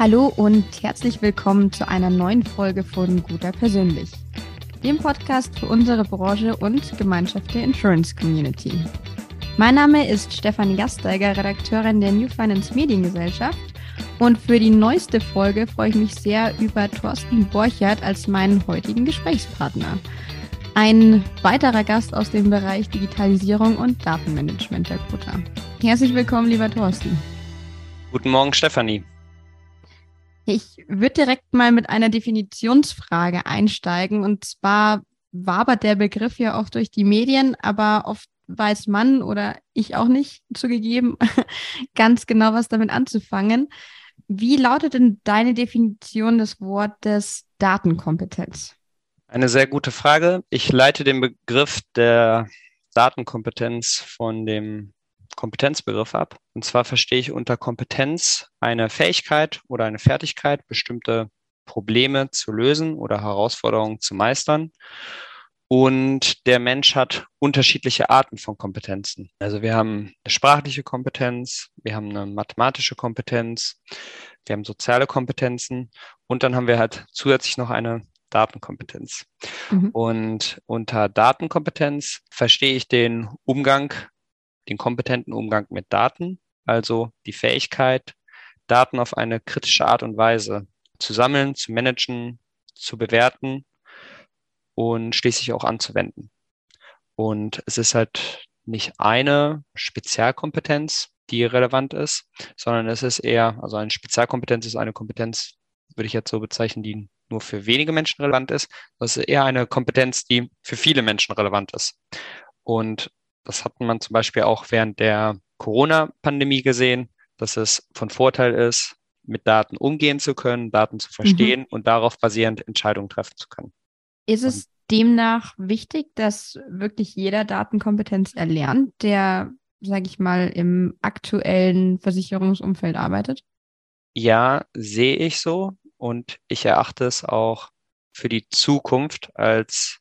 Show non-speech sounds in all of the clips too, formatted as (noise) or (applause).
Hallo und herzlich willkommen zu einer neuen Folge von Guter Persönlich, dem Podcast für unsere Branche und Gemeinschaft der Insurance Community. Mein Name ist Stefanie Gasteiger, Redakteurin der New Finance Mediengesellschaft und für die neueste Folge freue ich mich sehr über Thorsten Borchert als meinen heutigen Gesprächspartner. Ein weiterer Gast aus dem Bereich Digitalisierung und Datenmanagement der Quota. Herzlich willkommen, lieber Thorsten. Guten Morgen, Stefanie. Ich würde direkt mal mit einer Definitionsfrage einsteigen. Und zwar wabert der Begriff ja oft durch die Medien, aber oft weiß man oder ich auch nicht zugegeben (laughs) ganz genau, was damit anzufangen. Wie lautet denn deine Definition des Wortes Datenkompetenz? Eine sehr gute Frage. Ich leite den Begriff der Datenkompetenz von dem Kompetenzbegriff ab. Und zwar verstehe ich unter Kompetenz eine Fähigkeit oder eine Fertigkeit, bestimmte Probleme zu lösen oder Herausforderungen zu meistern. Und der Mensch hat unterschiedliche Arten von Kompetenzen. Also wir haben eine sprachliche Kompetenz, wir haben eine mathematische Kompetenz, wir haben soziale Kompetenzen und dann haben wir halt zusätzlich noch eine Datenkompetenz. Mhm. Und unter Datenkompetenz verstehe ich den Umgang den kompetenten Umgang mit Daten, also die Fähigkeit, Daten auf eine kritische Art und Weise zu sammeln, zu managen, zu bewerten und schließlich auch anzuwenden. Und es ist halt nicht eine Spezialkompetenz, die relevant ist, sondern es ist eher, also eine Spezialkompetenz ist eine Kompetenz, würde ich jetzt so bezeichnen, die nur für wenige Menschen relevant ist. Das ist eher eine Kompetenz, die für viele Menschen relevant ist. Und das hat man zum Beispiel auch während der Corona-Pandemie gesehen, dass es von Vorteil ist, mit Daten umgehen zu können, Daten zu verstehen mhm. und darauf basierend Entscheidungen treffen zu können. Ist es demnach wichtig, dass wirklich jeder Datenkompetenz erlernt, der, sage ich mal, im aktuellen Versicherungsumfeld arbeitet? Ja, sehe ich so und ich erachte es auch für die Zukunft als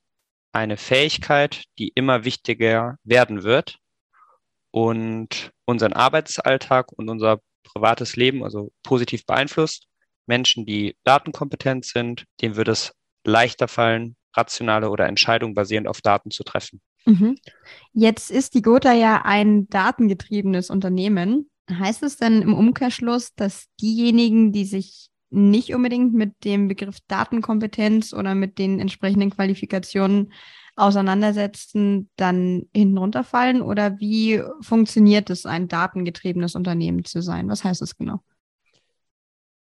eine Fähigkeit, die immer wichtiger werden wird und unseren Arbeitsalltag und unser privates Leben also positiv beeinflusst. Menschen, die datenkompetent sind, denen wird es leichter fallen, rationale oder Entscheidungen basierend auf Daten zu treffen. Mhm. Jetzt ist die Gotha ja ein datengetriebenes Unternehmen. Heißt es denn im Umkehrschluss, dass diejenigen, die sich nicht unbedingt mit dem Begriff Datenkompetenz oder mit den entsprechenden Qualifikationen auseinandersetzen, dann hinten runterfallen? Oder wie funktioniert es, ein datengetriebenes Unternehmen zu sein? Was heißt das genau?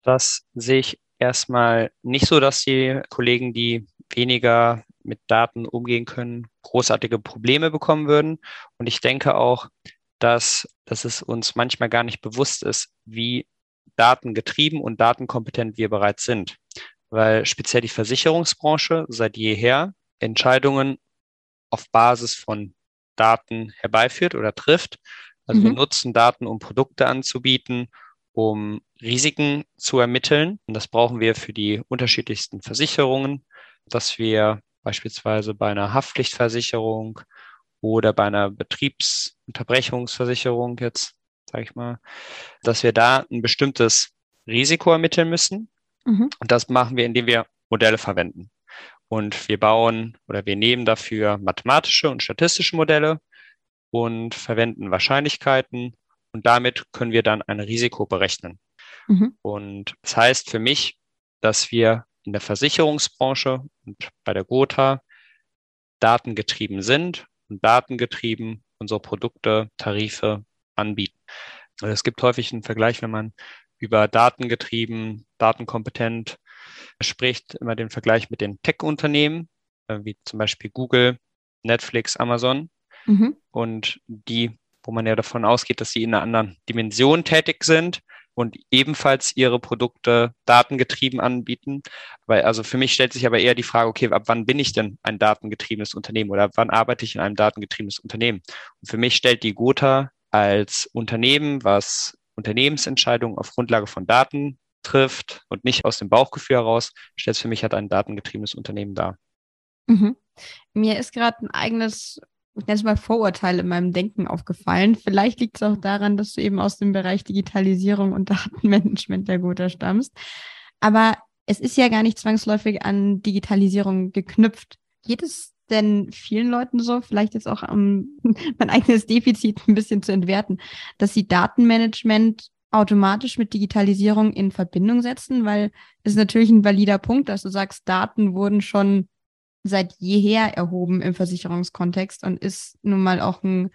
Das sehe ich erstmal nicht so, dass die Kollegen, die weniger mit Daten umgehen können, großartige Probleme bekommen würden. Und ich denke auch, dass, dass es uns manchmal gar nicht bewusst ist, wie datengetrieben und datenkompetent wir bereits sind. Weil speziell die Versicherungsbranche seit jeher Entscheidungen auf Basis von Daten herbeiführt oder trifft. Also mhm. wir nutzen Daten, um Produkte anzubieten, um Risiken zu ermitteln. Und das brauchen wir für die unterschiedlichsten Versicherungen, dass wir beispielsweise bei einer Haftpflichtversicherung oder bei einer Betriebsunterbrechungsversicherung jetzt sage ich mal, dass wir da ein bestimmtes Risiko ermitteln müssen. Mhm. Und das machen wir, indem wir Modelle verwenden. Und wir bauen oder wir nehmen dafür mathematische und statistische Modelle und verwenden Wahrscheinlichkeiten und damit können wir dann ein Risiko berechnen. Mhm. Und das heißt für mich, dass wir in der Versicherungsbranche und bei der Gotha datengetrieben sind und datengetrieben unsere Produkte, Tarife anbieten. Also es gibt häufig einen Vergleich, wenn man über datengetrieben, datenkompetent spricht, immer den Vergleich mit den Tech-Unternehmen, äh, wie zum Beispiel Google, Netflix, Amazon. Mhm. Und die, wo man ja davon ausgeht, dass sie in einer anderen Dimension tätig sind und ebenfalls ihre Produkte datengetrieben anbieten. Weil, also für mich stellt sich aber eher die Frage, okay, ab wann bin ich denn ein datengetriebenes Unternehmen oder ab wann arbeite ich in einem datengetriebenes Unternehmen? Und für mich stellt die Gotha als Unternehmen, was Unternehmensentscheidungen auf Grundlage von Daten trifft und nicht aus dem Bauchgefühl heraus, stellt es für mich halt ein datengetriebenes Unternehmen dar. Mhm. Mir ist gerade ein eigenes ganz mal Vorurteile in meinem Denken aufgefallen. Vielleicht liegt es auch daran, dass du eben aus dem Bereich Digitalisierung und (laughs) Datenmanagement der Gotha stammst. Aber es ist ja gar nicht zwangsläufig an Digitalisierung geknüpft. Geht es denn vielen Leuten so, vielleicht jetzt auch um (laughs) mein eigenes Defizit ein bisschen zu entwerten, dass sie Datenmanagement automatisch mit Digitalisierung in Verbindung setzen, weil es natürlich ein valider Punkt, dass du sagst, Daten wurden schon seit jeher erhoben im Versicherungskontext und ist nun mal auch ein,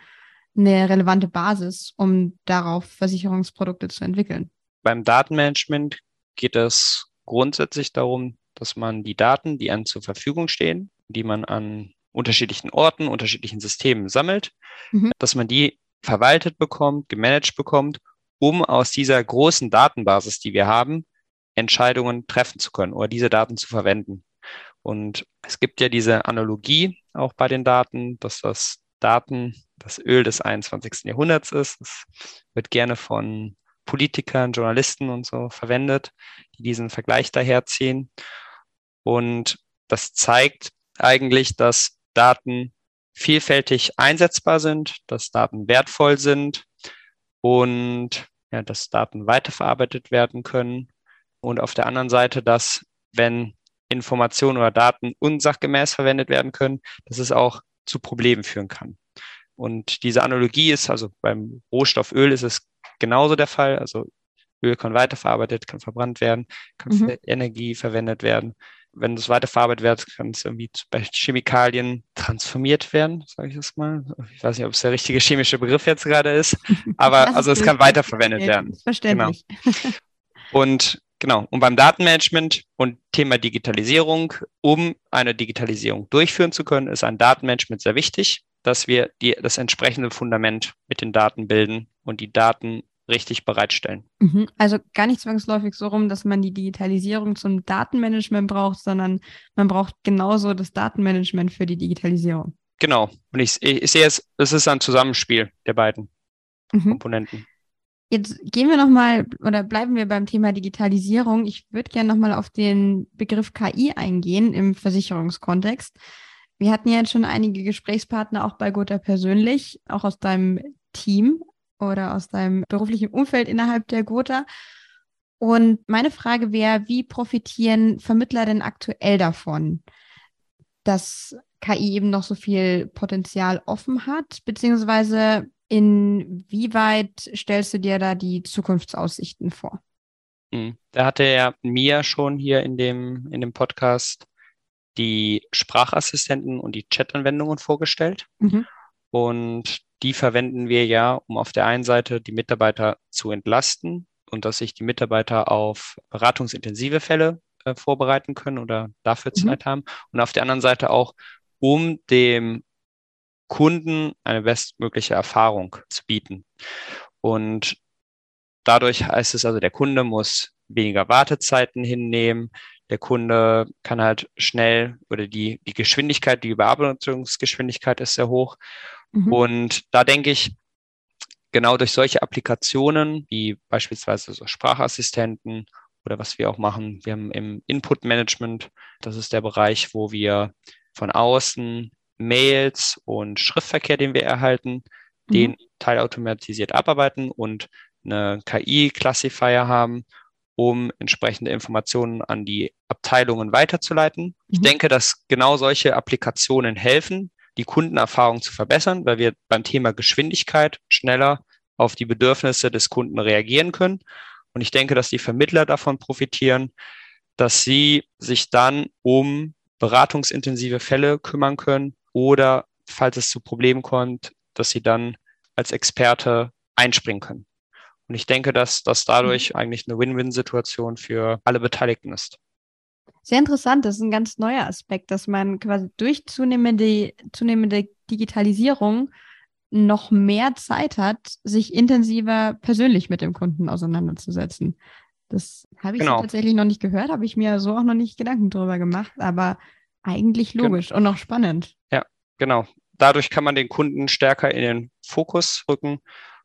eine relevante Basis, um darauf Versicherungsprodukte zu entwickeln. Beim Datenmanagement geht es grundsätzlich darum, dass man die Daten, die einem zur Verfügung stehen, die man an unterschiedlichen Orten, unterschiedlichen Systemen sammelt, mhm. dass man die verwaltet bekommt, gemanagt bekommt, um aus dieser großen Datenbasis, die wir haben, Entscheidungen treffen zu können oder diese Daten zu verwenden. Und es gibt ja diese Analogie auch bei den Daten, dass das Daten das Öl des 21. Jahrhunderts ist. Es wird gerne von Politikern, Journalisten und so verwendet, die diesen Vergleich daherziehen. Und das zeigt eigentlich, dass Daten vielfältig einsetzbar sind, dass Daten wertvoll sind und ja, dass Daten weiterverarbeitet werden können. Und auf der anderen Seite, dass wenn Informationen oder Daten unsachgemäß verwendet werden können, dass es auch zu Problemen führen kann. Und diese Analogie ist, also beim Rohstoff Öl ist es genauso der Fall. Also Öl kann weiterverarbeitet, kann verbrannt werden, kann mhm. für Energie verwendet werden. Wenn es weiterverarbeitet wird, kann es irgendwie bei Chemikalien transformiert werden, sage ich das mal. Ich weiß nicht, ob es der richtige chemische Begriff jetzt gerade ist, aber also es kann weiterverwendet werden. Verständlich. Genau. Und Genau. Und beim Datenmanagement und Thema Digitalisierung, um eine Digitalisierung durchführen zu können, ist ein Datenmanagement sehr wichtig, dass wir die, das entsprechende Fundament mit den Daten bilden und die Daten richtig bereitstellen. Mhm. Also gar nicht zwangsläufig so rum, dass man die Digitalisierung zum Datenmanagement braucht, sondern man braucht genauso das Datenmanagement für die Digitalisierung. Genau. Und ich, ich sehe es, es ist ein Zusammenspiel der beiden mhm. Komponenten. Jetzt gehen wir nochmal oder bleiben wir beim Thema Digitalisierung. Ich würde gerne nochmal auf den Begriff KI eingehen im Versicherungskontext. Wir hatten ja jetzt schon einige Gesprächspartner auch bei Gotha persönlich, auch aus deinem Team oder aus deinem beruflichen Umfeld innerhalb der Gotha. Und meine Frage wäre, wie profitieren Vermittler denn aktuell davon, dass KI eben noch so viel Potenzial offen hat, beziehungsweise Inwieweit stellst du dir da die Zukunftsaussichten vor? Hm. Da hatte er mir schon hier in dem, in dem Podcast die Sprachassistenten und die Chat-Anwendungen vorgestellt. Mhm. Und die verwenden wir ja, um auf der einen Seite die Mitarbeiter zu entlasten und dass sich die Mitarbeiter auf beratungsintensive Fälle äh, vorbereiten können oder dafür mhm. Zeit haben. Und auf der anderen Seite auch, um dem Kunden eine bestmögliche Erfahrung zu bieten. Und dadurch heißt es also, der Kunde muss weniger Wartezeiten hinnehmen. Der Kunde kann halt schnell oder die, die Geschwindigkeit, die Überarbeitungsgeschwindigkeit ist sehr hoch. Mhm. Und da denke ich, genau durch solche Applikationen wie beispielsweise so Sprachassistenten oder was wir auch machen, wir haben im Input Management, das ist der Bereich, wo wir von außen Mails und Schriftverkehr, den wir erhalten, mhm. den teilautomatisiert abarbeiten und eine KI-Classifier haben, um entsprechende Informationen an die Abteilungen weiterzuleiten. Mhm. Ich denke, dass genau solche Applikationen helfen, die Kundenerfahrung zu verbessern, weil wir beim Thema Geschwindigkeit schneller auf die Bedürfnisse des Kunden reagieren können. Und ich denke, dass die Vermittler davon profitieren, dass sie sich dann um beratungsintensive Fälle kümmern können oder falls es zu Problemen kommt, dass sie dann als Experte einspringen können. Und ich denke, dass das dadurch mhm. eigentlich eine Win-Win-Situation für alle Beteiligten ist. Sehr interessant, das ist ein ganz neuer Aspekt, dass man quasi durch zunehmende, zunehmende Digitalisierung noch mehr Zeit hat, sich intensiver persönlich mit dem Kunden auseinanderzusetzen. Das habe ich genau. so tatsächlich noch nicht gehört, habe ich mir so auch noch nicht Gedanken drüber gemacht, aber eigentlich logisch genau. und auch spannend. Ja, genau. Dadurch kann man den Kunden stärker in den Fokus rücken,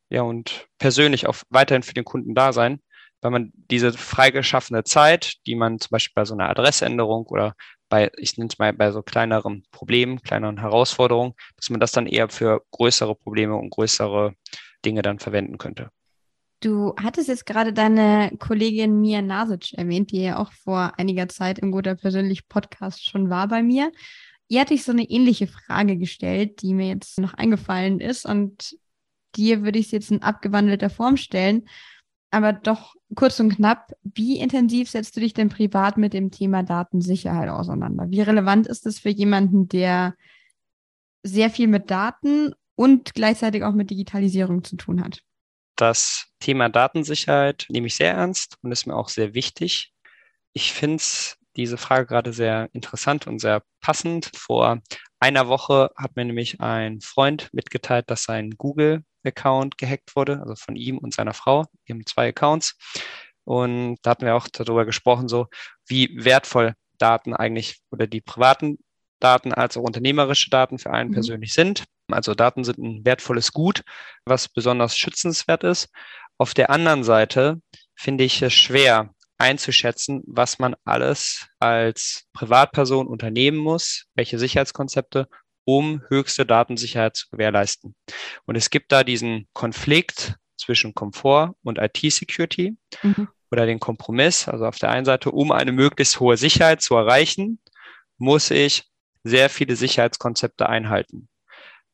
ja, und persönlich auch weiterhin für den Kunden da sein, weil man diese freigeschaffene Zeit, die man zum Beispiel bei so einer Adressänderung oder bei, ich nenne es mal bei so kleineren Problemen, kleineren Herausforderungen, dass man das dann eher für größere Probleme und größere Dinge dann verwenden könnte. Du hattest jetzt gerade deine Kollegin Mia Nasic erwähnt, die ja auch vor einiger Zeit im Guter Persönlich Podcast schon war bei mir. Ihr hatte ich so eine ähnliche Frage gestellt, die mir jetzt noch eingefallen ist und dir würde ich es jetzt in abgewandelter Form stellen. Aber doch kurz und knapp, wie intensiv setzt du dich denn privat mit dem Thema Datensicherheit auseinander? Wie relevant ist es für jemanden, der sehr viel mit Daten und gleichzeitig auch mit Digitalisierung zu tun hat? Das Thema Datensicherheit nehme ich sehr ernst und ist mir auch sehr wichtig. Ich finde diese Frage gerade sehr interessant und sehr passend. Vor einer Woche hat mir nämlich ein Freund mitgeteilt, dass sein Google Account gehackt wurde, also von ihm und seiner Frau. Die haben zwei Accounts. Und da hatten wir auch darüber gesprochen, so wie wertvoll Daten eigentlich oder die privaten Daten als auch unternehmerische Daten für einen mhm. persönlich sind. Also Daten sind ein wertvolles Gut, was besonders schützenswert ist. Auf der anderen Seite finde ich es schwer einzuschätzen, was man alles als Privatperson unternehmen muss, welche Sicherheitskonzepte, um höchste Datensicherheit zu gewährleisten. Und es gibt da diesen Konflikt zwischen Komfort und IT-Security mhm. oder den Kompromiss. Also auf der einen Seite, um eine möglichst hohe Sicherheit zu erreichen, muss ich sehr viele Sicherheitskonzepte einhalten.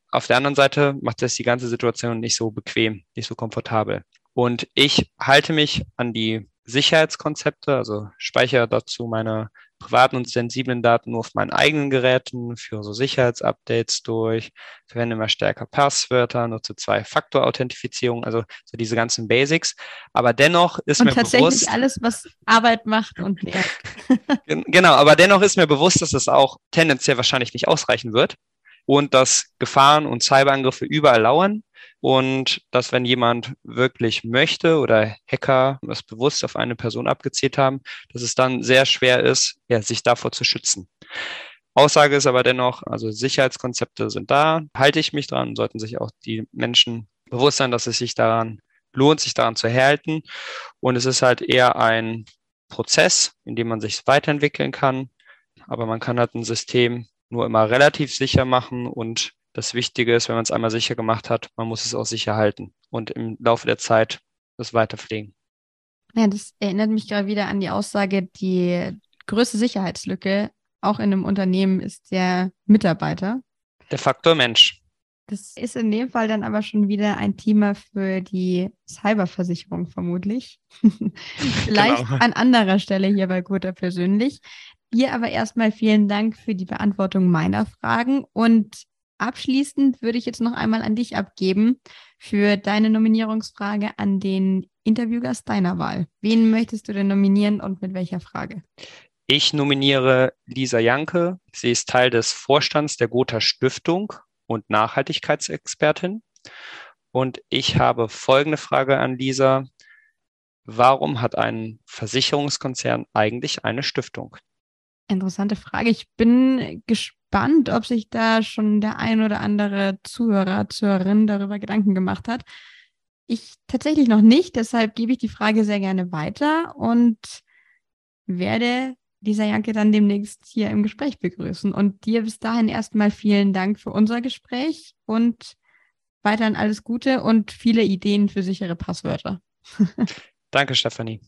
Auf der anderen Seite macht das die ganze Situation nicht so bequem, nicht so komfortabel. Und ich halte mich an die Sicherheitskonzepte, also speichere dazu meine privaten und sensiblen Daten nur auf meinen eigenen Geräten, führe so Sicherheitsupdates durch, verwende immer stärker Passwörter, nutze Zwei-Faktor-Authentifizierung, also so diese ganzen Basics. Aber dennoch ist und mir tatsächlich bewusst. alles, was Arbeit macht und nervt. genau, aber dennoch ist mir bewusst, dass es auch tendenziell wahrscheinlich nicht ausreichen wird und dass Gefahren und Cyberangriffe überall lauern und dass wenn jemand wirklich möchte oder Hacker es bewusst auf eine Person abgezielt haben, dass es dann sehr schwer ist, ja, sich davor zu schützen. Aussage ist aber dennoch, also Sicherheitskonzepte sind da, halte ich mich dran, sollten sich auch die Menschen bewusst sein, dass es sich daran lohnt, sich daran zu erhalten. Und es ist halt eher ein Prozess, in dem man sich weiterentwickeln kann. Aber man kann halt ein System nur immer relativ sicher machen und das Wichtige ist, wenn man es einmal sicher gemacht hat, man muss es auch sicher halten und im Laufe der Zeit das weiter pflegen. Ja, das erinnert mich gerade wieder an die Aussage, die größte Sicherheitslücke auch in einem Unternehmen ist der Mitarbeiter. Der Faktor Mensch. Das ist in dem Fall dann aber schon wieder ein Thema für die Cyberversicherung vermutlich. (laughs) Vielleicht genau. an anderer Stelle hier bei Guter persönlich. Dir aber erstmal vielen Dank für die Beantwortung meiner Fragen und abschließend würde ich jetzt noch einmal an dich abgeben für deine Nominierungsfrage an den Interviewgast deiner Wahl. Wen möchtest du denn nominieren und mit welcher Frage? Ich nominiere Lisa Janke. Sie ist Teil des Vorstands der Gotha Stiftung und Nachhaltigkeitsexpertin. Und ich habe folgende Frage an Lisa. Warum hat ein Versicherungskonzern eigentlich eine Stiftung? Interessante Frage. Ich bin gespannt, ob sich da schon der ein oder andere Zuhörer, Zuhörerin darüber Gedanken gemacht hat. Ich tatsächlich noch nicht, deshalb gebe ich die Frage sehr gerne weiter und werde dieser Janke dann demnächst hier im Gespräch begrüßen. Und dir bis dahin erstmal vielen Dank für unser Gespräch und weiterhin alles Gute und viele Ideen für sichere Passwörter. (laughs) Danke, Stefanie.